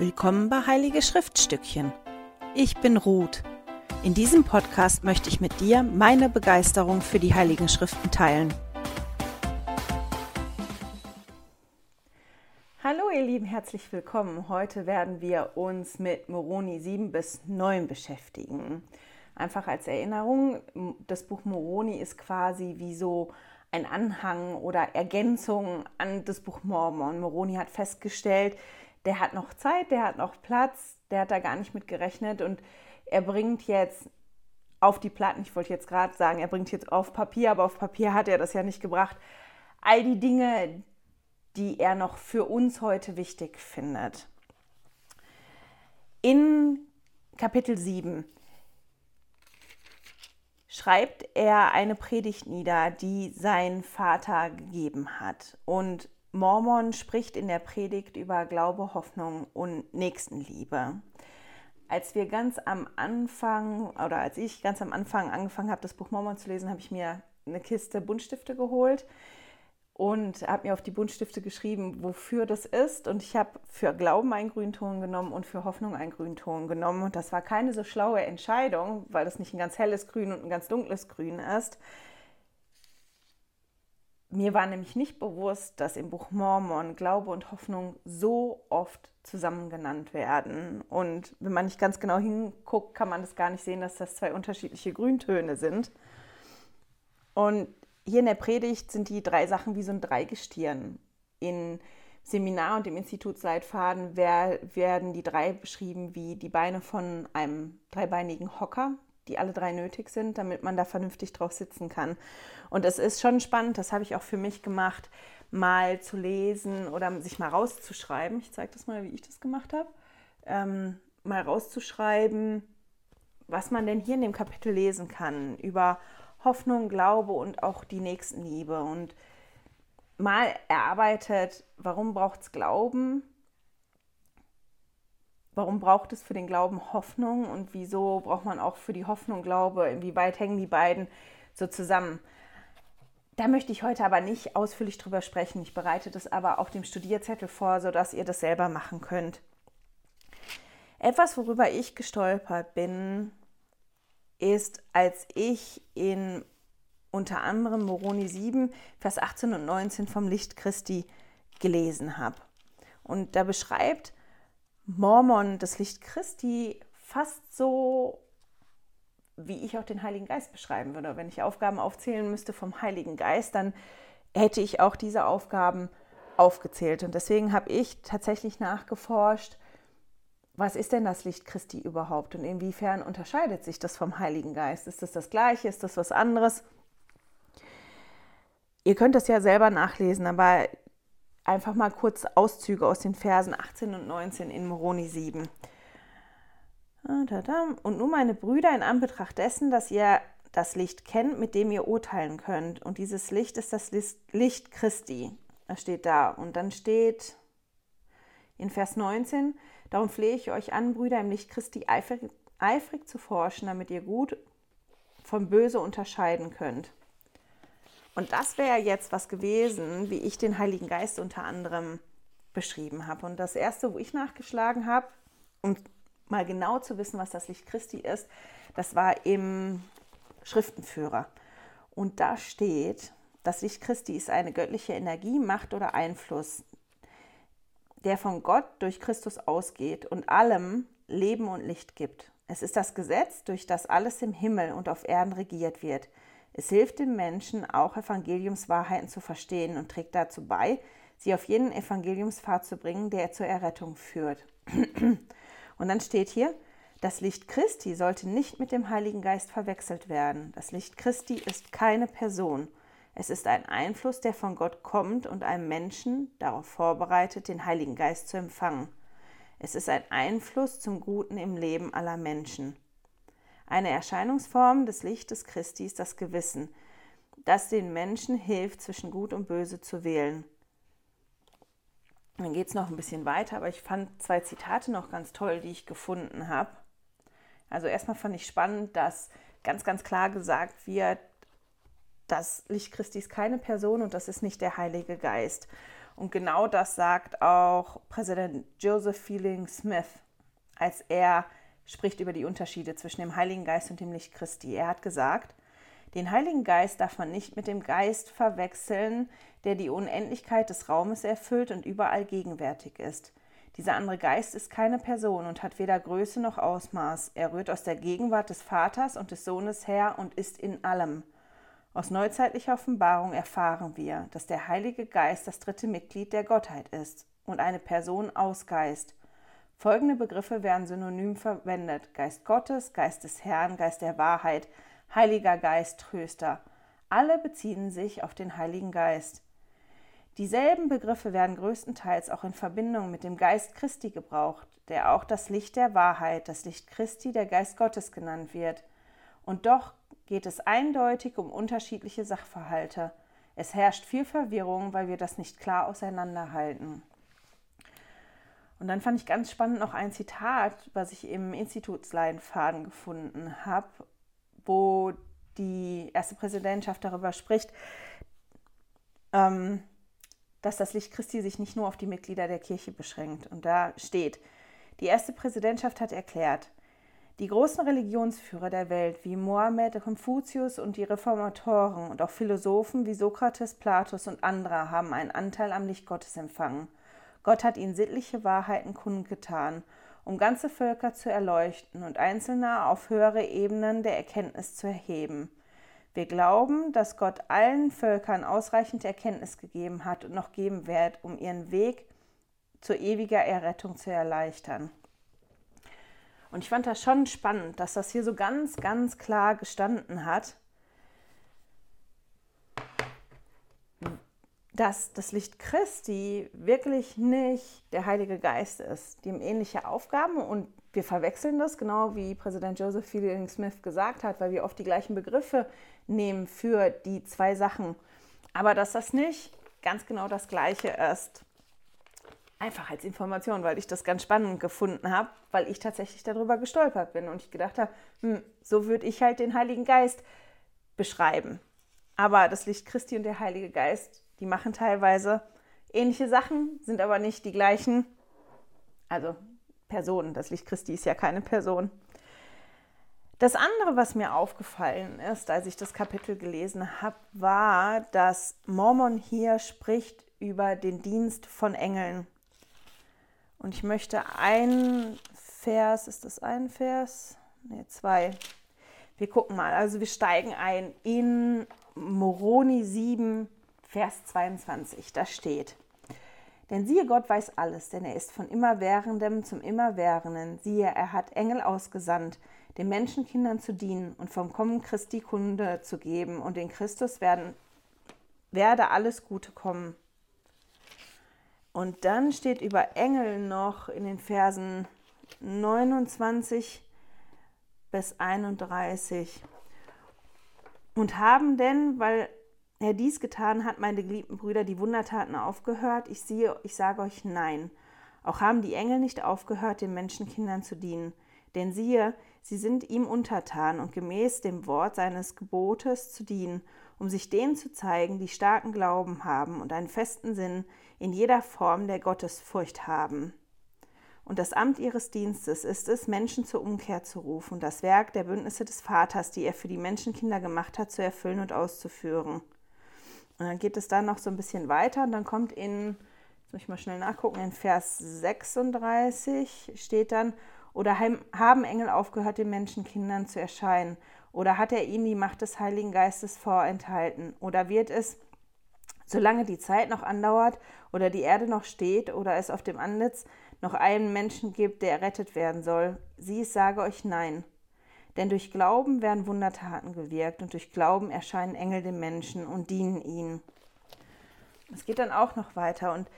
Willkommen bei Heilige Schriftstückchen. Ich bin Ruth. In diesem Podcast möchte ich mit dir meine Begeisterung für die Heiligen Schriften teilen. Hallo ihr Lieben, herzlich willkommen. Heute werden wir uns mit Moroni 7 bis 9 beschäftigen. Einfach als Erinnerung, das Buch Moroni ist quasi wie so ein Anhang oder Ergänzung an das Buch Mormon. Moroni hat festgestellt, der hat noch Zeit, der hat noch Platz, der hat da gar nicht mit gerechnet und er bringt jetzt auf die Platten, ich wollte jetzt gerade sagen, er bringt jetzt auf Papier, aber auf Papier hat er das ja nicht gebracht, all die Dinge, die er noch für uns heute wichtig findet. In Kapitel 7 schreibt er eine Predigt nieder, die sein Vater gegeben hat. Und Mormon spricht in der Predigt über Glaube, Hoffnung und Nächstenliebe. Als wir ganz am Anfang oder als ich ganz am Anfang angefangen habe, das Buch Mormon zu lesen, habe ich mir eine Kiste Buntstifte geholt und habe mir auf die Buntstifte geschrieben, wofür das ist. Und ich habe für Glauben einen Grünton genommen und für Hoffnung einen Grünton genommen. Und das war keine so schlaue Entscheidung, weil das nicht ein ganz helles Grün und ein ganz dunkles Grün ist. Mir war nämlich nicht bewusst, dass im Buch Mormon Glaube und Hoffnung so oft zusammen genannt werden. Und wenn man nicht ganz genau hinguckt, kann man das gar nicht sehen, dass das zwei unterschiedliche Grüntöne sind. Und hier in der Predigt sind die drei Sachen wie so ein Dreigestirn. In Seminar und im Institutsleitfaden werden die drei beschrieben wie die Beine von einem dreibeinigen Hocker, die alle drei nötig sind, damit man da vernünftig drauf sitzen kann. Und es ist schon spannend, das habe ich auch für mich gemacht, mal zu lesen oder sich mal rauszuschreiben. Ich zeige das mal, wie ich das gemacht habe. Ähm, mal rauszuschreiben, was man denn hier in dem Kapitel lesen kann über Hoffnung, Glaube und auch die Nächstenliebe. Und mal erarbeitet, warum braucht es Glauben? Warum braucht es für den Glauben Hoffnung und wieso braucht man auch für die Hoffnung Glaube? Inwieweit hängen die beiden so zusammen? Da möchte ich heute aber nicht ausführlich drüber sprechen. Ich bereite das aber auf dem Studierzettel vor, sodass ihr das selber machen könnt. Etwas, worüber ich gestolpert bin, ist, als ich in unter anderem Moroni 7, Vers 18 und 19 vom Licht Christi gelesen habe. Und da beschreibt Mormon das Licht Christi fast so, wie ich auch den Heiligen Geist beschreiben würde. Wenn ich Aufgaben aufzählen müsste vom Heiligen Geist, dann hätte ich auch diese Aufgaben aufgezählt. Und deswegen habe ich tatsächlich nachgeforscht, was ist denn das Licht Christi überhaupt und inwiefern unterscheidet sich das vom Heiligen Geist? Ist das das gleiche? Ist das was anderes? Ihr könnt das ja selber nachlesen, aber einfach mal kurz Auszüge aus den Versen 18 und 19 in Moroni 7. Ah, und nun, meine Brüder, in Anbetracht dessen, dass ihr das Licht kennt, mit dem ihr urteilen könnt. Und dieses Licht ist das Licht Christi. Das steht da. Und dann steht in Vers 19, darum flehe ich euch an, Brüder, im Licht Christi eifrig, eifrig zu forschen, damit ihr gut vom Böse unterscheiden könnt. Und das wäre jetzt was gewesen, wie ich den Heiligen Geist unter anderem beschrieben habe. Und das erste, wo ich nachgeschlagen habe, um mal genau zu wissen, was das Licht Christi ist, das war im Schriftenführer. Und da steht, das Licht Christi ist eine göttliche Energie, Macht oder Einfluss, der von Gott durch Christus ausgeht und allem Leben und Licht gibt. Es ist das Gesetz, durch das alles im Himmel und auf Erden regiert wird. Es hilft dem Menschen, auch Evangeliumswahrheiten zu verstehen und trägt dazu bei, sie auf jenen Evangeliumspfad zu bringen, der zur Errettung führt. Und dann steht hier, das Licht Christi sollte nicht mit dem Heiligen Geist verwechselt werden. Das Licht Christi ist keine Person. Es ist ein Einfluss, der von Gott kommt und einem Menschen darauf vorbereitet, den Heiligen Geist zu empfangen. Es ist ein Einfluss zum Guten im Leben aller Menschen. Eine Erscheinungsform des Lichtes Christi ist das Gewissen, das den Menschen hilft, zwischen Gut und Böse zu wählen. Dann geht es noch ein bisschen weiter, aber ich fand zwei Zitate noch ganz toll, die ich gefunden habe. Also erstmal fand ich spannend, dass ganz, ganz klar gesagt wird, das Licht Christi ist keine Person und das ist nicht der Heilige Geist. Und genau das sagt auch Präsident Joseph Fielding Smith, als er spricht über die Unterschiede zwischen dem Heiligen Geist und dem Licht Christi. Er hat gesagt, den Heiligen Geist darf man nicht mit dem Geist verwechseln, der die Unendlichkeit des Raumes erfüllt und überall gegenwärtig ist. Dieser andere Geist ist keine Person und hat weder Größe noch Ausmaß. Er rührt aus der Gegenwart des Vaters und des Sohnes her und ist in allem. Aus neuzeitlicher Offenbarung erfahren wir, dass der Heilige Geist das dritte Mitglied der Gottheit ist und eine Person aus Geist. Folgende Begriffe werden synonym verwendet: Geist Gottes, Geist des Herrn, Geist der Wahrheit, Heiliger Geist, Tröster. Alle beziehen sich auf den Heiligen Geist. Dieselben Begriffe werden größtenteils auch in Verbindung mit dem Geist Christi gebraucht, der auch das Licht der Wahrheit, das Licht Christi, der Geist Gottes genannt wird. Und doch geht es eindeutig um unterschiedliche Sachverhalte. Es herrscht viel Verwirrung, weil wir das nicht klar auseinanderhalten. Und dann fand ich ganz spannend noch ein Zitat, was ich im Institutsleitfaden gefunden habe, wo die erste Präsidentschaft darüber spricht, ähm, dass das Licht Christi sich nicht nur auf die Mitglieder der Kirche beschränkt. Und da steht, die erste Präsidentschaft hat erklärt, die großen Religionsführer der Welt wie Mohammed, Konfuzius und die Reformatoren und auch Philosophen wie Sokrates, Platos und andere haben einen Anteil am Licht Gottes empfangen. Gott hat ihnen sittliche Wahrheiten kundgetan, um ganze Völker zu erleuchten und Einzelne auf höhere Ebenen der Erkenntnis zu erheben. Wir glauben, dass Gott allen Völkern ausreichend Erkenntnis gegeben hat und noch geben wird, um ihren Weg zur ewiger Errettung zu erleichtern. Und ich fand das schon spannend, dass das hier so ganz, ganz klar gestanden hat, dass das Licht Christi wirklich nicht der Heilige Geist ist. Die haben ähnliche Aufgaben und wir verwechseln das, genau wie Präsident Joseph Fielding Smith gesagt hat, weil wir oft die gleichen Begriffe nehmen für die zwei Sachen. Aber dass das nicht ganz genau das Gleiche ist einfach als Information, weil ich das ganz spannend gefunden habe, weil ich tatsächlich darüber gestolpert bin und ich gedacht habe, hm, so würde ich halt den Heiligen Geist beschreiben. Aber das Licht Christi und der Heilige Geist, die machen teilweise ähnliche Sachen, sind aber nicht die gleichen. Also Personen, das Licht Christi ist ja keine Person. Das andere, was mir aufgefallen ist, als ich das Kapitel gelesen habe, war, dass Mormon hier spricht über den Dienst von Engeln. Und ich möchte ein Vers, ist das ein Vers? Ne, zwei. Wir gucken mal. Also wir steigen ein in Moroni 7, Vers 22. Da steht. Denn siehe, Gott weiß alles, denn er ist von Immerwährendem zum Immerwährenden. Siehe, er hat Engel ausgesandt, den Menschenkindern zu dienen und vom Kommen Christi Kunde zu geben. Und in Christus werden, werde alles Gute kommen. Und dann steht über Engel noch in den Versen 29 bis 31. Und haben denn, weil er dies getan hat, meine geliebten Brüder, die Wundertaten aufgehört? Ich siehe, ich sage euch nein. Auch haben die Engel nicht aufgehört, den Menschenkindern zu dienen. Denn siehe, sie sind ihm untertan und gemäß dem Wort seines Gebotes zu dienen, um sich denen zu zeigen, die starken Glauben haben und einen festen Sinn, in jeder Form der Gottesfurcht haben. Und das Amt ihres Dienstes ist es, Menschen zur Umkehr zu rufen und das Werk der Bündnisse des Vaters, die er für die Menschenkinder gemacht hat, zu erfüllen und auszuführen. Und dann geht es dann noch so ein bisschen weiter und dann kommt in, jetzt muss ich mal schnell nachgucken, in Vers 36 steht dann, oder haben Engel aufgehört, den Menschenkindern zu erscheinen? Oder hat er ihnen die Macht des Heiligen Geistes vorenthalten? Oder wird es Solange die Zeit noch andauert oder die Erde noch steht oder es auf dem Antlitz noch einen Menschen gibt, der errettet werden soll, sie sage euch nein. Denn durch Glauben werden Wundertaten gewirkt und durch Glauben erscheinen Engel dem Menschen und dienen ihnen. Es geht dann auch noch weiter. Und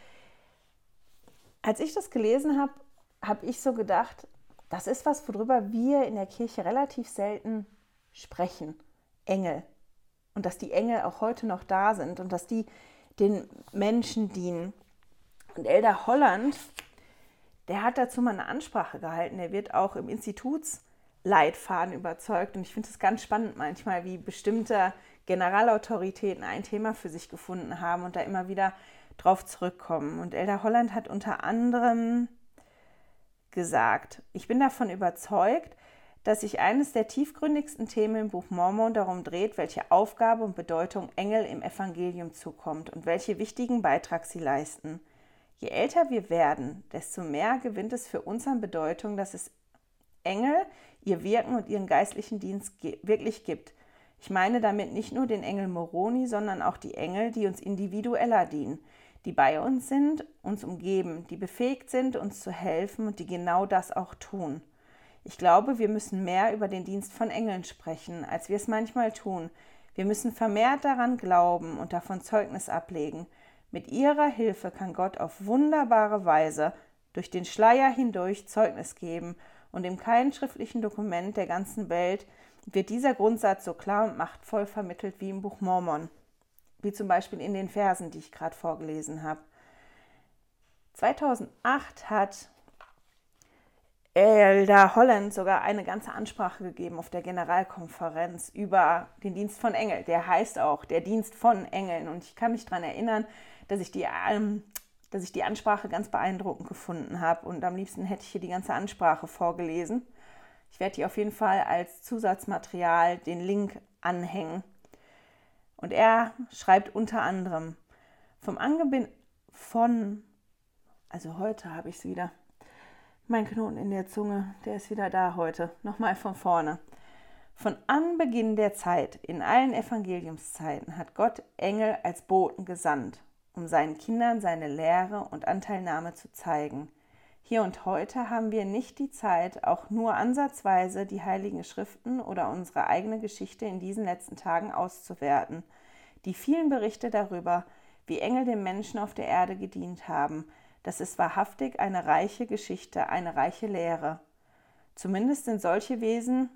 als ich das gelesen habe, habe ich so gedacht, das ist was, worüber wir in der Kirche relativ selten sprechen. Engel und dass die Engel auch heute noch da sind und dass die den Menschen dienen. Und Elder Holland, der hat dazu mal eine Ansprache gehalten. Er wird auch im Institutsleitfaden überzeugt. Und ich finde es ganz spannend manchmal, wie bestimmte Generalautoritäten ein Thema für sich gefunden haben und da immer wieder drauf zurückkommen. Und Elder Holland hat unter anderem gesagt, ich bin davon überzeugt, dass sich eines der tiefgründigsten Themen im Buch Mormon darum dreht, welche Aufgabe und Bedeutung Engel im Evangelium zukommt und welche wichtigen Beitrag sie leisten. Je älter wir werden, desto mehr gewinnt es für uns an Bedeutung, dass es Engel, ihr Wirken und ihren geistlichen Dienst wirklich gibt. Ich meine damit nicht nur den Engel Moroni, sondern auch die Engel, die uns individueller dienen, die bei uns sind, uns umgeben, die befähigt sind, uns zu helfen und die genau das auch tun. Ich glaube, wir müssen mehr über den Dienst von Engeln sprechen, als wir es manchmal tun. Wir müssen vermehrt daran glauben und davon Zeugnis ablegen. Mit ihrer Hilfe kann Gott auf wunderbare Weise durch den Schleier hindurch Zeugnis geben, und in keinem schriftlichen Dokument der ganzen Welt wird dieser Grundsatz so klar und machtvoll vermittelt wie im Buch Mormon, wie zum Beispiel in den Versen, die ich gerade vorgelesen habe. 2008 hat Elder Holland sogar eine ganze Ansprache gegeben auf der Generalkonferenz über den Dienst von Engeln. Der heißt auch der Dienst von Engeln. Und ich kann mich daran erinnern, dass ich, die, ähm, dass ich die Ansprache ganz beeindruckend gefunden habe. Und am liebsten hätte ich hier die ganze Ansprache vorgelesen. Ich werde hier auf jeden Fall als Zusatzmaterial den Link anhängen. Und er schreibt unter anderem vom Angebin von, also heute habe ich es wieder mein Knoten in der Zunge, der ist wieder da heute. Nochmal von vorne. Von Anbeginn der Zeit, in allen Evangeliumszeiten, hat Gott Engel als Boten gesandt, um seinen Kindern seine Lehre und Anteilnahme zu zeigen. Hier und heute haben wir nicht die Zeit, auch nur ansatzweise die heiligen Schriften oder unsere eigene Geschichte in diesen letzten Tagen auszuwerten. Die vielen Berichte darüber, wie Engel den Menschen auf der Erde gedient haben, das ist wahrhaftig eine reiche Geschichte, eine reiche Lehre. Zumindest sind solche Wesen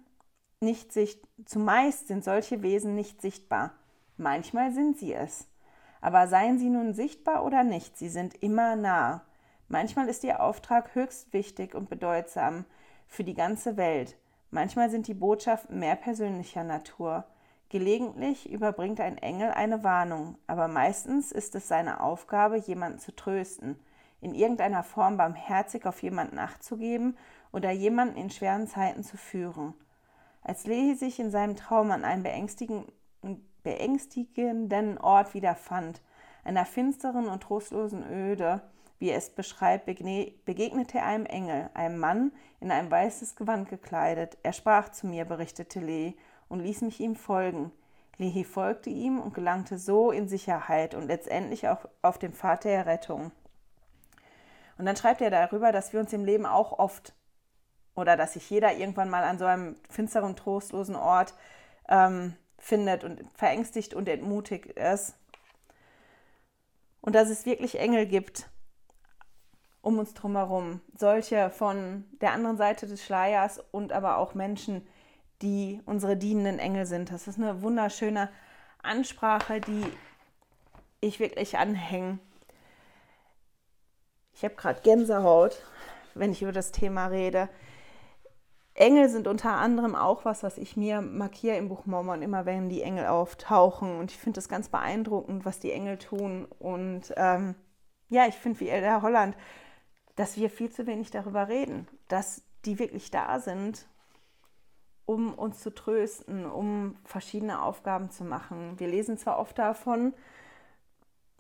nicht sicht zumeist sind solche Wesen nicht sichtbar. Manchmal sind sie es. Aber seien sie nun sichtbar oder nicht, sie sind immer nah. Manchmal ist ihr Auftrag höchst wichtig und bedeutsam für die ganze Welt. Manchmal sind die Botschaften mehr persönlicher Natur. Gelegentlich überbringt ein Engel eine Warnung, aber meistens ist es seine Aufgabe, jemanden zu trösten, in irgendeiner Form barmherzig auf jemanden achtzugeben oder jemanden in schweren Zeiten zu führen. Als Lehi sich in seinem Traum an einem beängstigenden Ort wiederfand, einer finsteren und trostlosen Öde, wie er es beschreibt, begegnete er einem Engel, einem Mann in ein weißes Gewand gekleidet. Er sprach zu mir, berichtete Lehi, und ließ mich ihm folgen. Lehi folgte ihm und gelangte so in Sicherheit und letztendlich auch auf den Pfad der Rettung. Und dann schreibt er darüber, dass wir uns im Leben auch oft oder dass sich jeder irgendwann mal an so einem finsteren, trostlosen Ort ähm, findet und verängstigt und entmutigt ist. Und dass es wirklich Engel gibt um uns drumherum. Solche von der anderen Seite des Schleiers und aber auch Menschen, die unsere dienenden Engel sind. Das ist eine wunderschöne Ansprache, die ich wirklich anhänge ich habe gerade Gänsehaut, wenn ich über das Thema rede. Engel sind unter anderem auch was, was ich mir markiere im Buch Mormon, immer wenn die Engel auftauchen. Und ich finde das ganz beeindruckend, was die Engel tun. Und ähm, ja, ich finde wie Elder Holland, dass wir viel zu wenig darüber reden, dass die wirklich da sind, um uns zu trösten, um verschiedene Aufgaben zu machen. Wir lesen zwar oft davon,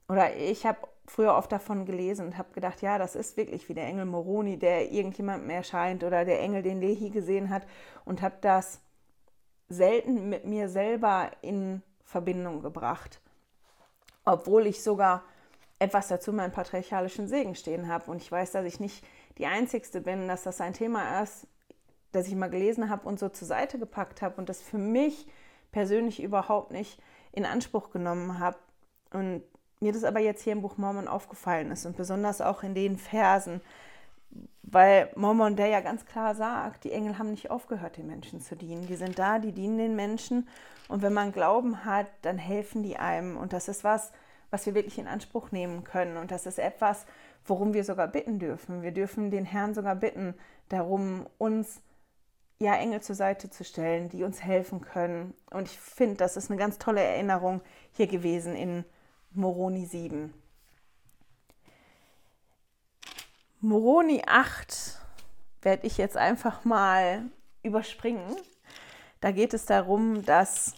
oder ich habe früher oft davon gelesen und habe gedacht, ja, das ist wirklich wie der Engel Moroni, der irgendjemandem erscheint oder der Engel, den Lehi gesehen hat und habe das selten mit mir selber in Verbindung gebracht, obwohl ich sogar etwas dazu meinen patriarchalischen Segen stehen habe und ich weiß, dass ich nicht die Einzigste bin, dass das ein Thema ist, das ich mal gelesen habe und so zur Seite gepackt habe und das für mich persönlich überhaupt nicht in Anspruch genommen habe und mir das aber jetzt hier im Buch Mormon aufgefallen ist und besonders auch in den Versen, weil Mormon der ja ganz klar sagt, die Engel haben nicht aufgehört, den Menschen zu dienen. Die sind da, die dienen den Menschen und wenn man Glauben hat, dann helfen die einem und das ist was, was wir wirklich in Anspruch nehmen können und das ist etwas, worum wir sogar bitten dürfen. Wir dürfen den Herrn sogar bitten, darum uns ja Engel zur Seite zu stellen, die uns helfen können. Und ich finde, das ist eine ganz tolle Erinnerung hier gewesen in Moroni 7. Moroni 8 werde ich jetzt einfach mal überspringen. Da geht es darum, dass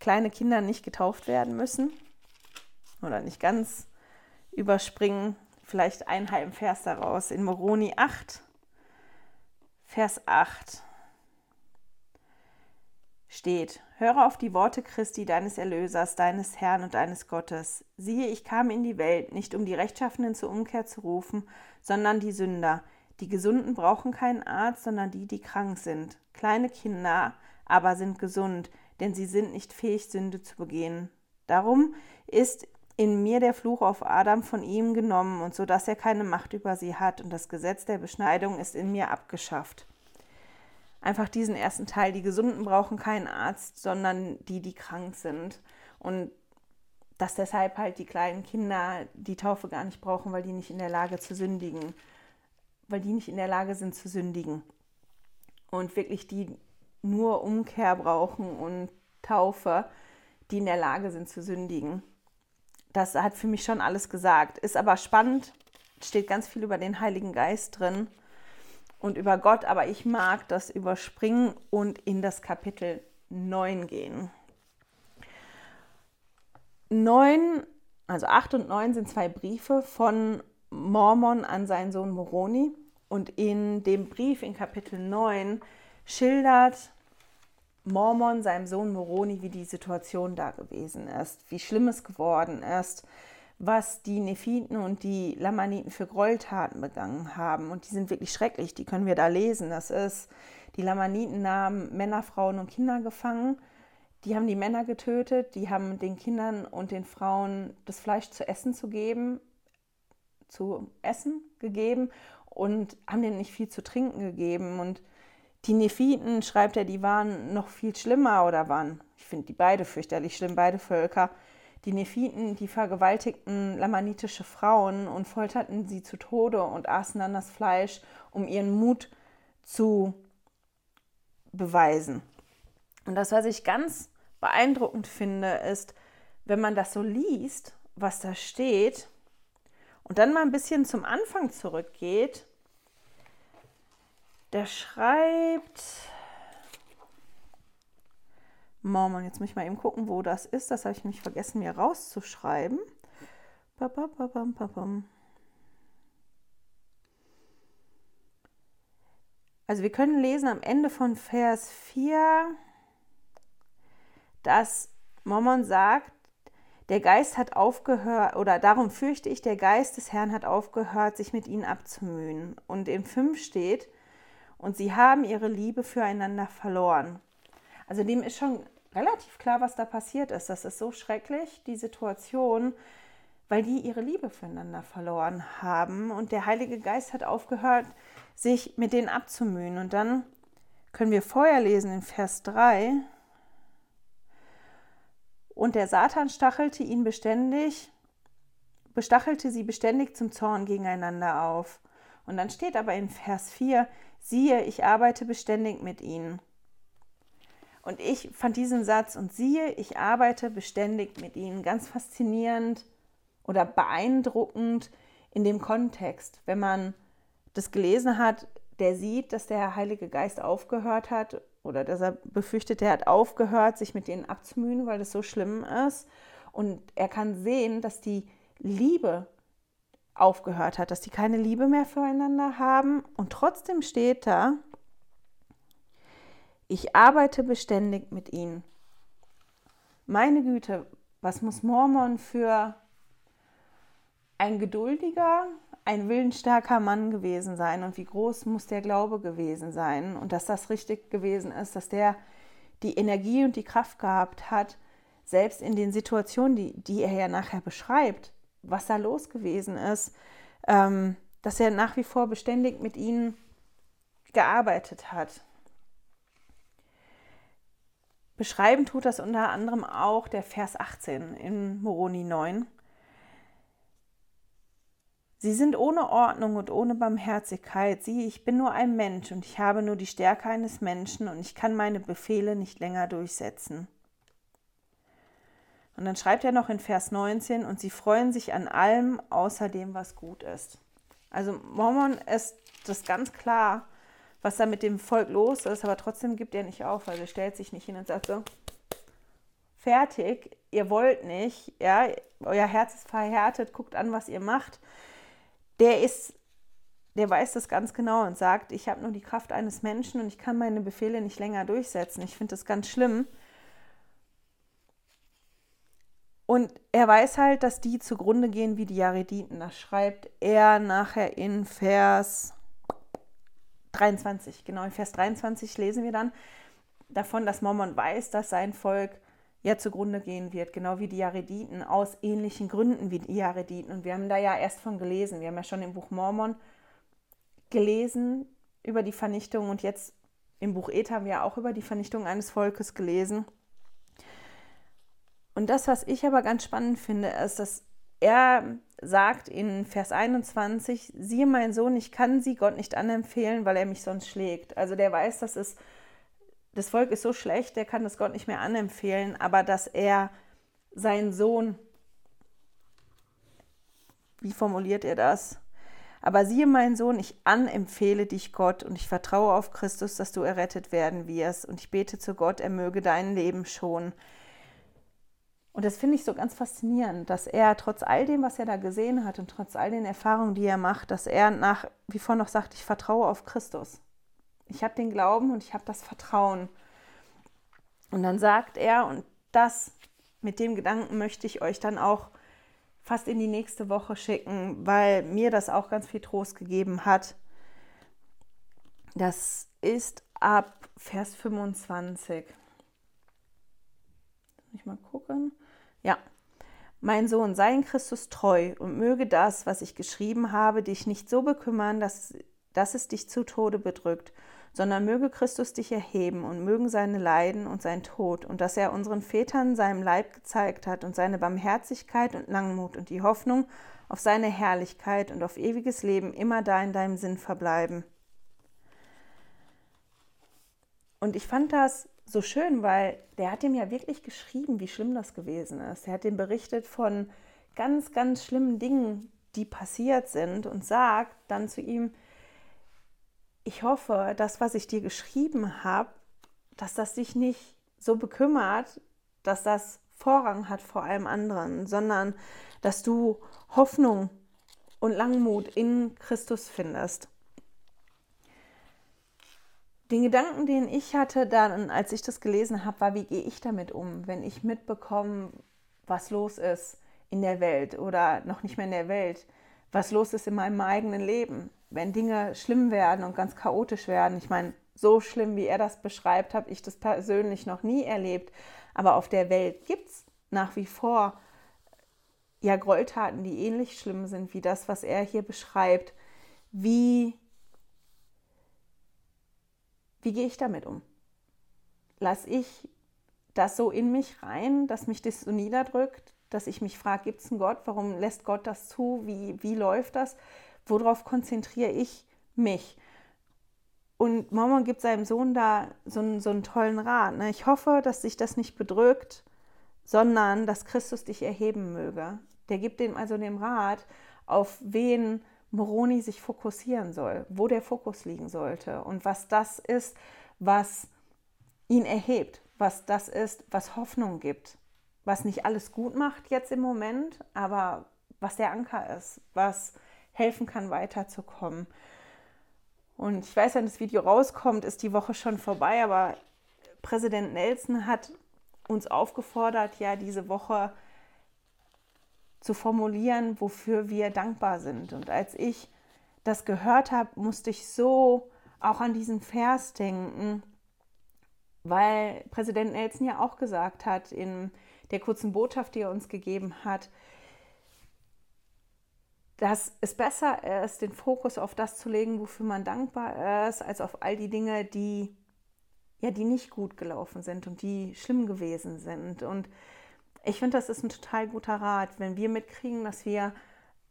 kleine Kinder nicht getauft werden müssen oder nicht ganz überspringen. Vielleicht ein halben Vers daraus in Moroni 8, Vers 8 steht, höre auf die Worte Christi, deines Erlösers, deines Herrn und deines Gottes. Siehe, ich kam in die Welt, nicht um die Rechtschaffenen zur Umkehr zu rufen, sondern die Sünder. Die Gesunden brauchen keinen Arzt, sondern die, die krank sind. Kleine Kinder aber sind gesund, denn sie sind nicht fähig, Sünde zu begehen. Darum ist in mir der Fluch auf Adam von ihm genommen, und so dass er keine Macht über sie hat, und das Gesetz der Beschneidung ist in mir abgeschafft. Einfach diesen ersten Teil, die Gesunden brauchen keinen Arzt, sondern die, die krank sind. Und dass deshalb halt die kleinen Kinder die Taufe gar nicht brauchen, weil die nicht in der Lage zu sündigen, weil die nicht in der Lage sind zu sündigen. Und wirklich die nur Umkehr brauchen und Taufe, die in der Lage sind zu sündigen. Das hat für mich schon alles gesagt. Ist aber spannend, steht ganz viel über den Heiligen Geist drin und über Gott, aber ich mag das überspringen und in das Kapitel 9 gehen. 9, also 8 und 9 sind zwei Briefe von Mormon an seinen Sohn Moroni. Und in dem Brief in Kapitel 9 schildert Mormon seinem Sohn Moroni, wie die Situation da gewesen ist, wie schlimm es geworden ist, was die Nephiten und die Lamaniten für Gräueltaten begangen haben. Und die sind wirklich schrecklich, die können wir da lesen. Das ist, die Lamaniten nahmen Männer, Frauen und Kinder gefangen die haben die Männer getötet, die haben den Kindern und den Frauen das Fleisch zu essen zu geben, zu essen gegeben und haben denen nicht viel zu trinken gegeben. Und die Nephiten, schreibt er, die waren noch viel schlimmer oder waren, ich finde die beide fürchterlich schlimm, beide Völker. Die Nephiten, die vergewaltigten lamanitische Frauen und folterten sie zu Tode und aßen dann das Fleisch, um ihren Mut zu beweisen. Und das, was ich ganz beeindruckend finde, ist, wenn man das so liest, was da steht, und dann mal ein bisschen zum Anfang zurückgeht, der schreibt, Mormon, jetzt muss ich mal eben gucken, wo das ist. Das habe ich nämlich vergessen, mir rauszuschreiben. Also wir können lesen am Ende von Vers 4, dass Mormon sagt, der Geist hat aufgehört, oder darum fürchte ich, der Geist des Herrn hat aufgehört, sich mit ihnen abzumühen. Und in 5 steht, und sie haben ihre Liebe füreinander verloren. Also dem ist schon relativ klar, was da passiert ist. Das ist so schrecklich, die Situation, weil die ihre Liebe füreinander verloren haben. Und der Heilige Geist hat aufgehört, sich mit denen abzumühen. Und dann können wir vorher lesen in Vers 3, und der Satan stachelte ihn beständig, bestachelte sie beständig zum Zorn gegeneinander auf. Und dann steht aber in Vers 4, siehe, ich arbeite beständig mit ihnen. Und ich fand diesen Satz, und siehe, ich arbeite beständig mit ihnen, ganz faszinierend oder beeindruckend in dem Kontext. Wenn man das gelesen hat, der sieht, dass der Heilige Geist aufgehört hat oder dass er befürchtet, er hat aufgehört, sich mit denen abzumühen, weil das so schlimm ist. Und er kann sehen, dass die Liebe aufgehört hat, dass die keine Liebe mehr füreinander haben. Und trotzdem steht da, ich arbeite beständig mit ihnen. Meine Güte, was muss Mormon für ein geduldiger, ein willensstarker Mann gewesen sein und wie groß muss der Glaube gewesen sein und dass das richtig gewesen ist, dass der die Energie und die Kraft gehabt hat, selbst in den Situationen, die, die er ja nachher beschreibt, was da los gewesen ist, ähm, dass er nach wie vor beständig mit ihnen gearbeitet hat. Beschreiben tut das unter anderem auch der Vers 18 in Moroni 9. Sie sind ohne Ordnung und ohne Barmherzigkeit. Sieh, ich bin nur ein Mensch und ich habe nur die Stärke eines Menschen und ich kann meine Befehle nicht länger durchsetzen. Und dann schreibt er noch in Vers 19, und sie freuen sich an allem außer dem, was gut ist. Also Mormon ist das ganz klar, was da mit dem Volk los ist, aber trotzdem gibt er nicht auf. Also er stellt sich nicht hin und sagt so, fertig, ihr wollt nicht, ja, euer Herz ist verhärtet, guckt an, was ihr macht. Der ist, der weiß das ganz genau und sagt, ich habe nur die Kraft eines Menschen und ich kann meine Befehle nicht länger durchsetzen. Ich finde das ganz schlimm. Und er weiß halt, dass die zugrunde gehen wie die Jarediten. Das schreibt er nachher in Vers 23. Genau, in Vers 23 lesen wir dann davon, dass Mormon weiß, dass sein Volk ja zugrunde gehen wird, genau wie die Jarediten, aus ähnlichen Gründen wie die Jarediten. Und wir haben da ja erst von gelesen. Wir haben ja schon im Buch Mormon gelesen über die Vernichtung und jetzt im Buch Et haben wir auch über die Vernichtung eines Volkes gelesen. Und das, was ich aber ganz spannend finde, ist, dass er sagt in Vers 21, siehe mein Sohn, ich kann sie Gott nicht anempfehlen, weil er mich sonst schlägt. Also der weiß, dass es, das Volk ist so schlecht, der kann das Gott nicht mehr anempfehlen, aber dass er seinen Sohn, wie formuliert er das? Aber siehe mein Sohn, ich anempfehle dich Gott und ich vertraue auf Christus, dass du errettet werden wirst und ich bete zu Gott, er möge dein Leben schonen. Und das finde ich so ganz faszinierend, dass er trotz all dem, was er da gesehen hat und trotz all den Erfahrungen, die er macht, dass er nach wie vor noch sagt, ich vertraue auf Christus. Ich habe den Glauben und ich habe das Vertrauen. Und dann sagt er, und das mit dem Gedanken möchte ich euch dann auch fast in die nächste Woche schicken, weil mir das auch ganz viel Trost gegeben hat. Das ist ab Vers 25. Muss ich mal gucken. Ja. Mein Sohn, sei in Christus treu und möge das, was ich geschrieben habe, dich nicht so bekümmern, dass, dass es dich zu Tode bedrückt, sondern möge Christus dich erheben und mögen seine Leiden und sein Tod und dass er unseren Vätern seinem Leib gezeigt hat und seine Barmherzigkeit und Langmut und die Hoffnung auf seine Herrlichkeit und auf ewiges Leben immer da in deinem Sinn verbleiben. Und ich fand das so schön, weil der hat ihm ja wirklich geschrieben, wie schlimm das gewesen ist. Er hat ihm berichtet von ganz, ganz schlimmen Dingen, die passiert sind und sagt dann zu ihm, ich hoffe, das, was ich dir geschrieben habe, dass das dich nicht so bekümmert, dass das Vorrang hat vor allem anderen, sondern dass du Hoffnung und Langmut in Christus findest. Den Gedanken, den ich hatte dann, als ich das gelesen habe, war, wie gehe ich damit um, wenn ich mitbekomme, was los ist in der Welt oder noch nicht mehr in der Welt, was los ist in meinem eigenen Leben, wenn Dinge schlimm werden und ganz chaotisch werden. Ich meine, so schlimm, wie er das beschreibt, habe ich das persönlich noch nie erlebt. Aber auf der Welt gibt es nach wie vor ja Gräueltaten, die ähnlich schlimm sind wie das, was er hier beschreibt. Wie wie gehe ich damit um? Lass ich das so in mich rein, dass mich das so niederdrückt, dass ich mich frage, gibt es einen Gott? Warum lässt Gott das zu? Wie, wie läuft das? Worauf konzentriere ich mich? Und Mama gibt seinem Sohn da so einen, so einen tollen Rat. Ne? Ich hoffe, dass sich das nicht bedrückt, sondern dass Christus dich erheben möge. Der gibt ihm also den Rat, auf wen Moroni sich fokussieren soll, wo der Fokus liegen sollte und was das ist, was ihn erhebt, was das ist, was Hoffnung gibt, was nicht alles gut macht jetzt im Moment, aber was der Anker ist, was helfen kann, weiterzukommen. Und ich weiß, wenn das Video rauskommt, ist die Woche schon vorbei, aber Präsident Nelson hat uns aufgefordert, ja, diese Woche zu formulieren, wofür wir dankbar sind. Und als ich das gehört habe, musste ich so auch an diesen Vers denken, weil Präsident Nelson ja auch gesagt hat in der kurzen Botschaft, die er uns gegeben hat, dass es besser ist, den Fokus auf das zu legen, wofür man dankbar ist, als auf all die Dinge, die ja, die nicht gut gelaufen sind und die schlimm gewesen sind. Und ich finde, das ist ein total guter Rat, wenn wir mitkriegen, dass wir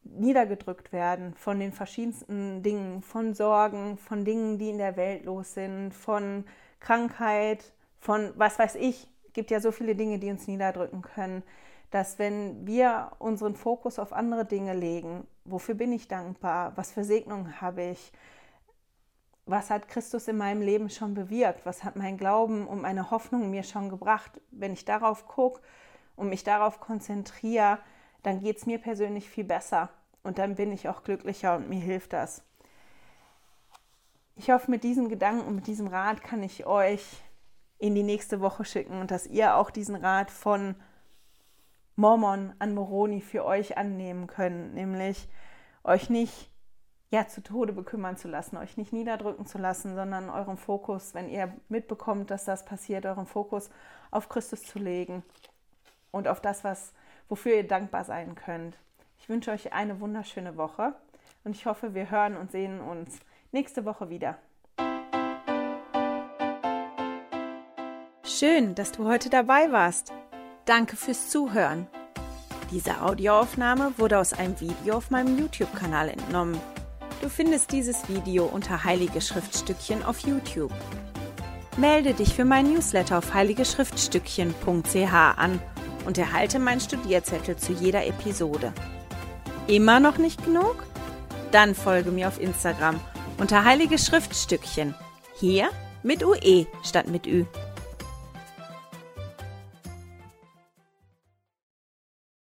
niedergedrückt werden von den verschiedensten Dingen, von Sorgen, von Dingen, die in der Welt los sind, von Krankheit, von was weiß ich, gibt ja so viele Dinge, die uns niederdrücken können, dass wenn wir unseren Fokus auf andere Dinge legen, wofür bin ich dankbar, was für Segnungen habe ich, was hat Christus in meinem Leben schon bewirkt, was hat mein Glauben und meine Hoffnung mir schon gebracht, wenn ich darauf gucke und mich darauf konzentriere, dann geht es mir persönlich viel besser und dann bin ich auch glücklicher und mir hilft das. Ich hoffe, mit diesem Gedanken und mit diesem Rat kann ich euch in die nächste Woche schicken und dass ihr auch diesen Rat von Mormon an Moroni für euch annehmen könnt, nämlich euch nicht ja, zu Tode bekümmern zu lassen, euch nicht niederdrücken zu lassen, sondern euren Fokus, wenn ihr mitbekommt, dass das passiert, euren Fokus auf Christus zu legen und auf das, was, wofür ihr dankbar sein könnt. Ich wünsche euch eine wunderschöne Woche und ich hoffe, wir hören und sehen uns nächste Woche wieder. Schön, dass du heute dabei warst. Danke fürs Zuhören. Diese Audioaufnahme wurde aus einem Video auf meinem YouTube-Kanal entnommen. Du findest dieses Video unter Heilige Schriftstückchen auf YouTube. Melde dich für mein Newsletter auf heiligeschriftstückchen.ch an und erhalte meinen Studierzettel zu jeder Episode. Immer noch nicht genug? Dann folge mir auf Instagram unter Heilige Schriftstückchen. Hier mit UE statt mit Ü.